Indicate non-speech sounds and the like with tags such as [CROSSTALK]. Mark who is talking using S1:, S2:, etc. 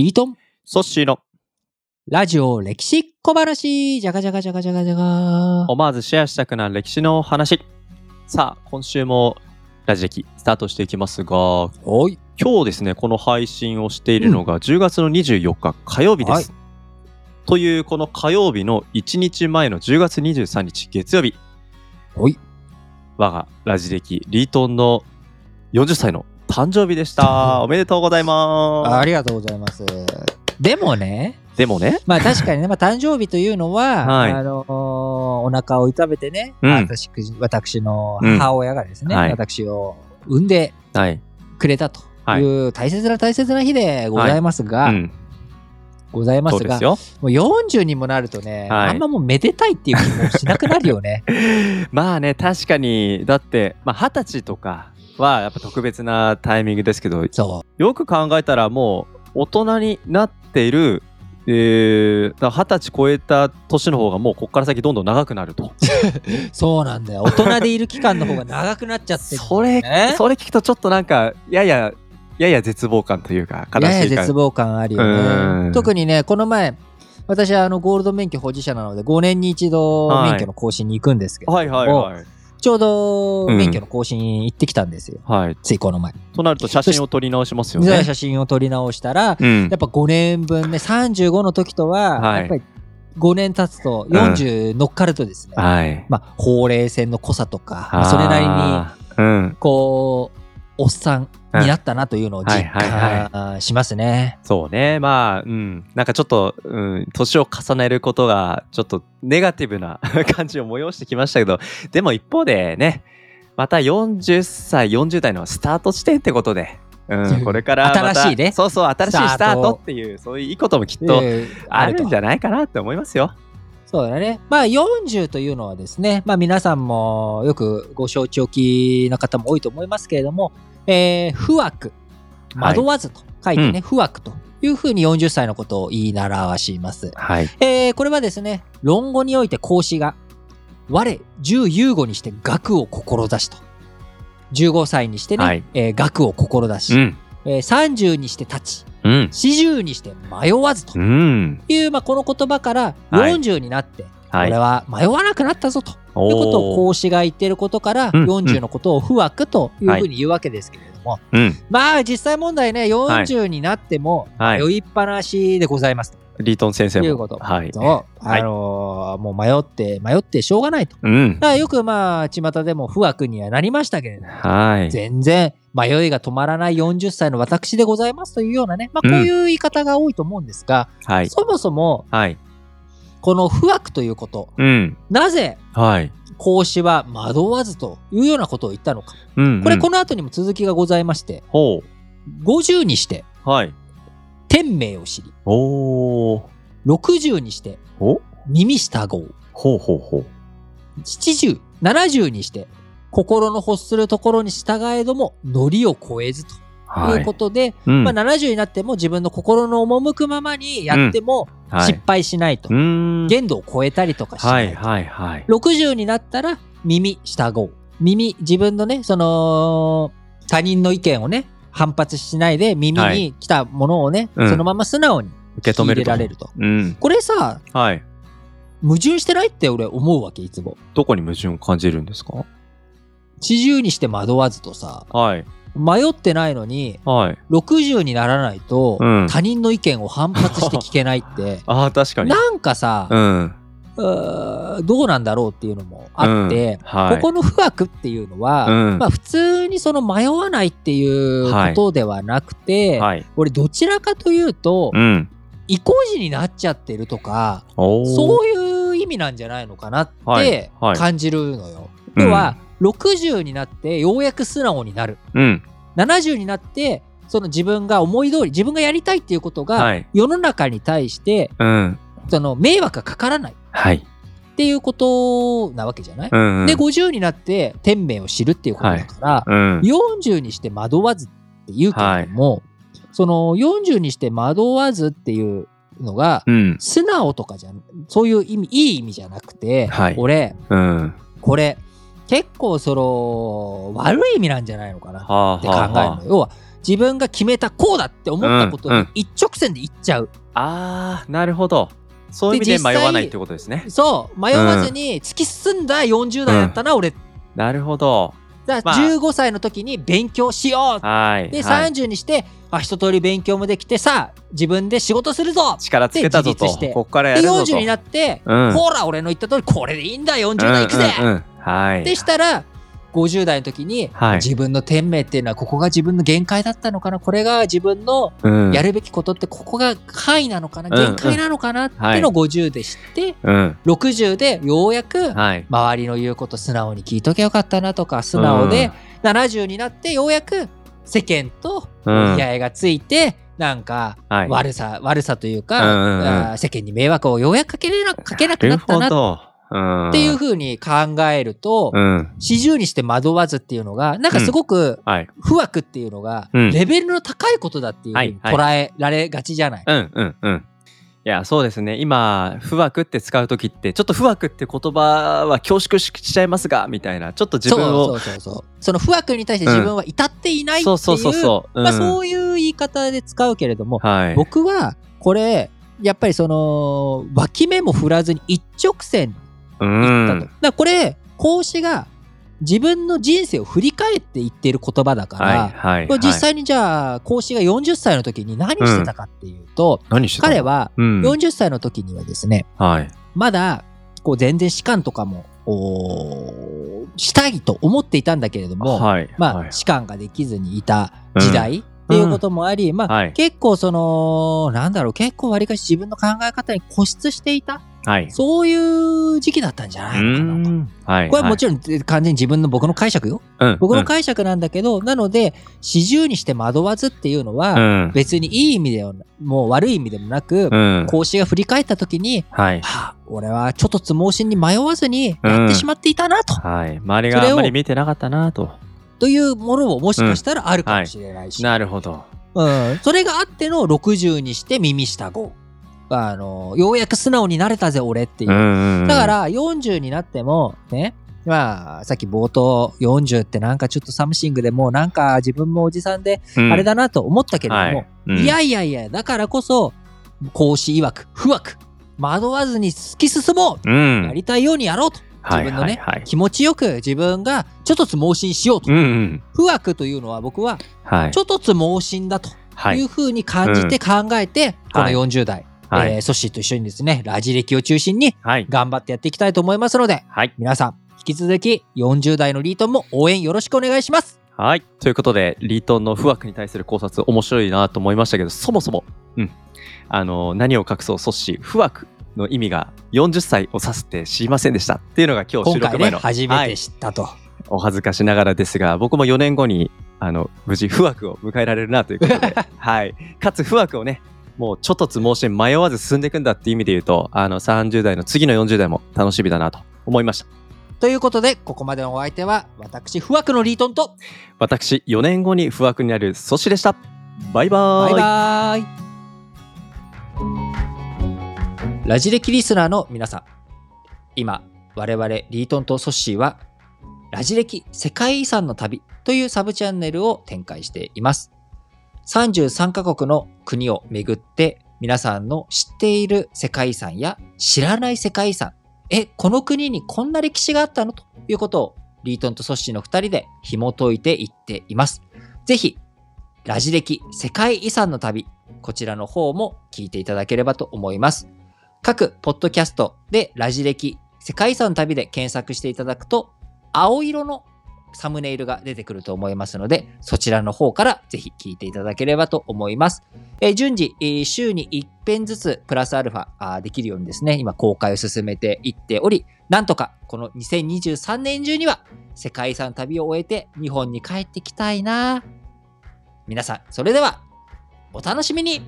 S1: リートン、
S2: ソッシーの
S1: ラジオ歴史小話、じゃがじゃがじゃがじゃがじゃが。
S2: 思わずシェアしたくなる歴史の話。さあ、今週もラジ歴スタートしていきますが、
S1: おい。
S2: 今日ですね、この配信をしているのが10月の24日火曜日です。
S1: はい
S2: というこの火曜日の1日前の10月23日月曜日、
S1: おい。
S2: 我がラジ歴リートンの40歳の誕生日でした。[LAUGHS] おめでとうございます。
S1: ありがとうございます。でもね、
S2: でもね、
S1: まあ確かにね、まあ誕生日というのは、
S2: はい
S1: あのーお腹を痛めてね、
S2: うん
S1: 私私の母親がですね、
S2: うんはい
S1: 私を産んで
S2: はい。
S1: くれたという大切な大切な日でございますが、
S2: うん、
S1: ございますが
S2: すよ。
S1: もう40にもなるとね、
S2: はい
S1: あんまもうめでたいっていう気もしなくなるよね。[LAUGHS]
S2: まあね、確かに、だって、まあ、二十歳とかはやっぱ特別なタイミングですけど、
S1: そ
S2: よく考えたらもう大人になっている、えー、だから二十歳超えた年の方がもうここから先どんどん長くなると。
S1: う。[LAUGHS] そうなんだよ。大人でいる期間の方が長くなっちゃってるんだ
S2: それ。それ聞くとちょっとなんか、やや、やや絶望感というか、悲
S1: やや
S2: しい感
S1: 絶望感あるよ
S2: うん
S1: ね。特にね、この前、私はあのゴールド免許保持者なので、5年に一度
S2: はい
S1: 免許の更新に行くんですけど、
S2: はいはいはい。
S1: ちょうど
S2: うん
S1: 免許の更新行ってきたんですよ。
S2: はい。
S1: ついこの前。
S2: となると写真を撮り直しますよね。
S1: で写真を撮り直したら、
S2: うん
S1: やっぱ5年分ね、35の時とは、
S2: はい
S1: やっぱり5年経つと40乗っかるとですね、
S2: はい。
S1: まあ、ほうれい線の濃さとか、まあそれなりに。こう、おっさんになったなというのを実
S2: はいはい
S1: 感しますね。
S2: そうね。まあ、うん。なんかちょっと、うん、年を重ねることが、ちょっとネガティブな [LAUGHS] 感じを催してきましたけど、でも一方でね、また40歳、40代のスタート地点ってことで、うん、これから
S1: 新しいね
S2: そうそう、新しいスタートっていう、そういういいこともきっと
S1: えー
S2: あるんじ
S1: と
S2: ゃないかなって思いますよ。
S1: そうだね。まあ40というのはですね、まあ皆さんもよくご承知おきな方も多いと思いますけれども、えー、不惑、惑わずと書いてね、不惑というふうに40歳のことを言い習わします。
S2: はい。
S1: えー、これはですね、論語において孔子が、我、十有語にして学を志と。15歳にしてね、
S2: はい
S1: えー学を志し、
S2: うん。
S1: えー30にして立ち、
S2: うん。
S1: 40にして迷わずと
S2: うん。
S1: いう、まあ、この言葉から
S2: はい
S1: 40になって、
S2: はい。
S1: 俺は迷わなくなったぞということを孔子が言っていることから、
S2: うん
S1: 40のことを不惑というふうに言うわけですけれども、
S2: うん。
S1: まあ実際問題ね、40になっても
S2: はい
S1: 迷いっぱなしでございます
S2: リートン先生も。
S1: ということ。
S2: はい。
S1: そう
S2: はい
S1: あのーもう迷って、迷ってしょうがないと。
S2: うん
S1: だ。からよくまあ、巷でも不惑にはなりましたけれども、
S2: はい。
S1: 全然迷いが止まらない40歳の私でございますというようなね、まあ
S2: うん
S1: こういう言い方が多いと思うんですが、
S2: はい。
S1: そもそも
S2: はい。
S1: この不惑ということ、
S2: うん。
S1: なぜ
S2: はい。
S1: 孔子は惑わずというようなことを言ったのか。
S2: うん。
S1: これ、
S2: うん
S1: この後にも続きがございまして、
S2: ほ
S1: 50にして
S2: う。はい。
S1: 天命を知り、
S2: おー。
S1: 60にして
S2: お？
S1: 耳従う、
S2: ほうほうほう。
S1: 70、70にして心の欲するところに従えども、ノリを超えずと
S2: はい
S1: いうこ。とで、
S2: うん
S1: まあ、70になっても自分の心の赴くままにやっても
S2: はい
S1: 失敗しないと。
S2: うーん。
S1: 限度を超えたりとかしなと。
S2: はいいはいはい。
S1: 60になったら耳従う。耳、自分のね、その、他人の意見をね、反発しないで耳に来たものをね、
S2: うん
S1: そのまま素直に
S2: 受け止め。
S1: られると。
S2: うん。
S1: これさ、
S2: はい。
S1: 矛盾してないって俺思うわけ、いつも。
S2: どこに矛盾を感じるんですか？
S1: 四十にして惑わずとさ、
S2: はい。
S1: 迷ってないのに、
S2: はい。
S1: 60にならないと、
S2: うん
S1: 他人の意見を反発して聞けないって、[LAUGHS]
S2: ああ、確かに。
S1: なんかさ、
S2: うん。
S1: うーどうなんだろうっていうのもあって、
S2: うんはい
S1: ここの不惑っていうのは、
S2: うん
S1: まあ普通にその迷わないっていうことではなくて、
S2: はい。
S1: 俺どちらかというと、
S2: うん。
S1: 意固地になっちゃってるとか、そういう意味なんじゃないのかなっ
S2: はい
S1: て
S2: はい
S1: 感じるのよ。
S2: うん
S1: 要は、60になってようやく素直になる。
S2: うん。
S1: 70になって、その自分が思い通り、自分がやりたいっていうことが
S2: はい、
S1: 世の中に対して、
S2: うん。
S1: その迷惑がかからない
S2: はい。
S1: っていうことなわけじゃない、
S2: うん。
S1: で、50になって天命を知るっていうことだから、
S2: うん。
S1: 40にして惑わずっていうけれども、その40にして惑わずっていうのが、
S2: うん。
S1: 素直とかじゃん、そういう意味、いい意味じゃなくて、
S2: はい
S1: 俺、
S2: うん。
S1: これ、結構その、悪い意味なんじゃないのかな
S2: はあ
S1: って考えるの。
S2: はあは
S1: 要は、自分が決めたこうだって思ったことに
S2: うんうん
S1: 一直線で行っちゃう。
S2: あーなるほどそういう意味で迷わないってことですね
S1: そう、迷わずに突き進んだ40代だったな、俺。
S2: なるほど
S1: だから
S2: まあ。
S1: 15歳の時に勉強しよう。
S2: はい。
S1: で、
S2: はい。
S1: 30にして、あ、一通り勉強もできて、さあ、自分で仕事するぞ。
S2: 力つけたぞと。
S1: して。
S2: ここからや
S1: で、
S2: るぞと。
S1: 40になって、
S2: うん。
S1: ほら、俺の言った通り、これでいいんだ、40代行くぜ、
S2: うんうんうん。はい。
S1: でしたら、50代の時に、
S2: はい。
S1: 自分の天命っていうのはここが自分の限界だったのかな？これが自分の
S2: うん。
S1: やるべきことってここが範囲なのかな、
S2: うん
S1: 限界なのかな？って
S2: はい。
S1: いうのを50で知って、
S2: うん。
S1: 60でようやく
S2: はい。
S1: 周りの言うこと素直に聞いときゃよかったなとか素直で、70になってようやく世間と
S2: うん。
S1: 折り合いがついて、なんか
S2: はい。
S1: 悪さ、悪さという
S2: うん
S1: か、
S2: うんうん。
S1: あー世間に迷惑をようやくかけれなかけなくなったなっ
S2: ほどうん。
S1: ていうふうに考えると、
S2: うん。
S1: 四十にして惑わずっていうのが、なんかすごく
S2: はい。
S1: 不惑っていうのが、
S2: うん。
S1: レベルの高いことだっていうふうに
S2: はい
S1: 捉えられがちじゃない？
S2: うんうんうん。いやそうですね。今不惑って使う時ってちょっと不惑って言葉は恐縮しちゃいますがみたいなちょっと自分を
S1: そうそうそうそう。その不惑に対して自分は至っていないっていう、
S2: そうそうそう
S1: まあ、
S2: うん。
S1: そういう言い方で使うけれども、
S2: はい。
S1: 僕はこれやっぱりその脇目も振らずに一直線だ
S2: ん。
S1: からこれ孔子が自分の人生を振り返って言っている言葉だから、
S2: はいはい
S1: これ実際にじゃあ孔子が40歳の時に何してたかっていうと、
S2: 何してたの？
S1: 彼は
S2: うん。
S1: 40歳の時にはですね
S2: はい。
S1: まだこう全然士官とかもしたいと思っていたんだけれども、
S2: はい
S1: まあ、
S2: はい。
S1: 士官ができずにいた時代っていうこともあり、まあ、
S2: はい。
S1: 結構その、なんだろう、結構わりかし自分の考え方に固執していた、
S2: はい。
S1: そういう時期だったんじゃ
S2: う
S1: ないのかなと。
S2: ん。はい
S1: これはもちろん完全に自分の僕の解釈よ。
S2: ろん。
S1: 僕の解釈なんだけど、なので、四十にして惑わずっていうのは、
S2: うん。
S1: 別にいい意味でもう悪い意味でもなく、
S2: うん。
S1: 孔子が振り返った時に、
S2: はい。
S1: はあ、俺はちょっとつ盲信に迷わずにやってしまっていたなと、
S2: はい。周りがあんまり見てなかったなと
S1: というものももしかしたらあるかもしれないし、
S2: なるほど。
S1: うん、それがあっての60にして耳従う。あの、ようやく素直になれたぜ、俺っていう。
S2: ん
S1: だから、40になっても、ね、まあ、さっき冒頭40ってなんかちょっと something でもうなんか自分もおじさんであれだなと思ったけれども、
S2: はい。うん。
S1: いやいやいや、だからこそ、孔子曰く、不惑、惑わずに突き進もう、
S2: うん。
S1: やりたいようにやろうと。自分のね、気持ちよく自分がちょっとつ盲信しようと。
S2: うんうん。
S1: 不惑というのは僕は
S2: はい。
S1: ちょっとつ盲信だと
S2: はい。いう
S1: ふうに感じて考えて、この
S2: はい。
S1: 40代、
S2: はい。
S1: えーソッシーと一緒にですね、ラジ歴を中心に
S2: はい。
S1: 頑張ってやっていきたいと思いますので、
S2: はい。
S1: 皆さん、引き続き40代のリートンも応援よろしくお願いします。
S2: はい。ということで、リートンの不惑に対する考察、面白いなと思いましたけど、そもそも、うん。あの、何を隠そう、阻止、不惑の意味が40歳を指すって知りませんでしたっていうのが今日収
S1: 今回ね、
S2: 録前の、
S1: 初めて
S2: はい
S1: 知ったと。
S2: お恥ずかしながらですが、僕も4年後に、あの、無事不惑を迎えられるなということで、[LAUGHS] はい。かつ不惑をね、もうちょっとつ盲信迷わず進んでいくんだっていう意味で言うと、あの、30代の次の40代も楽しみだなと思いました。
S1: ということで、ここまでのお相手は、私、不惑のリートンと、
S2: 私、4年後に不惑になる阻止でした。バイバーイ。
S1: バイバーイ。ラジレキリスナーの皆さん、今、我々リートンとソッシーは、ラジレキ世界遺産の旅というサブチャンネルを展開しています。33カ国の国を巡って、皆さんの知っている世界遺産や知らない世界遺産、え、この国にこんな歴史があったのということを、リートンとソッシーの2人で紐解いていっています。ぜひ、ラジ歴世界遺産の旅、こちらの方も聞いていただければと思います。各ポッドキャストでラジ歴世界遺産旅で検索していただくと、青色のサムネイルが出てくると思いますので、そちらの方からぜひ聞いていただければと思います。えー順次、え週に1編ずつプラスアルファあできるようにですね、今公開を進めていっており、なんとかこの2023年中には世界遺産旅を終えて日本に帰ってきたいな皆さん、それではお楽しみに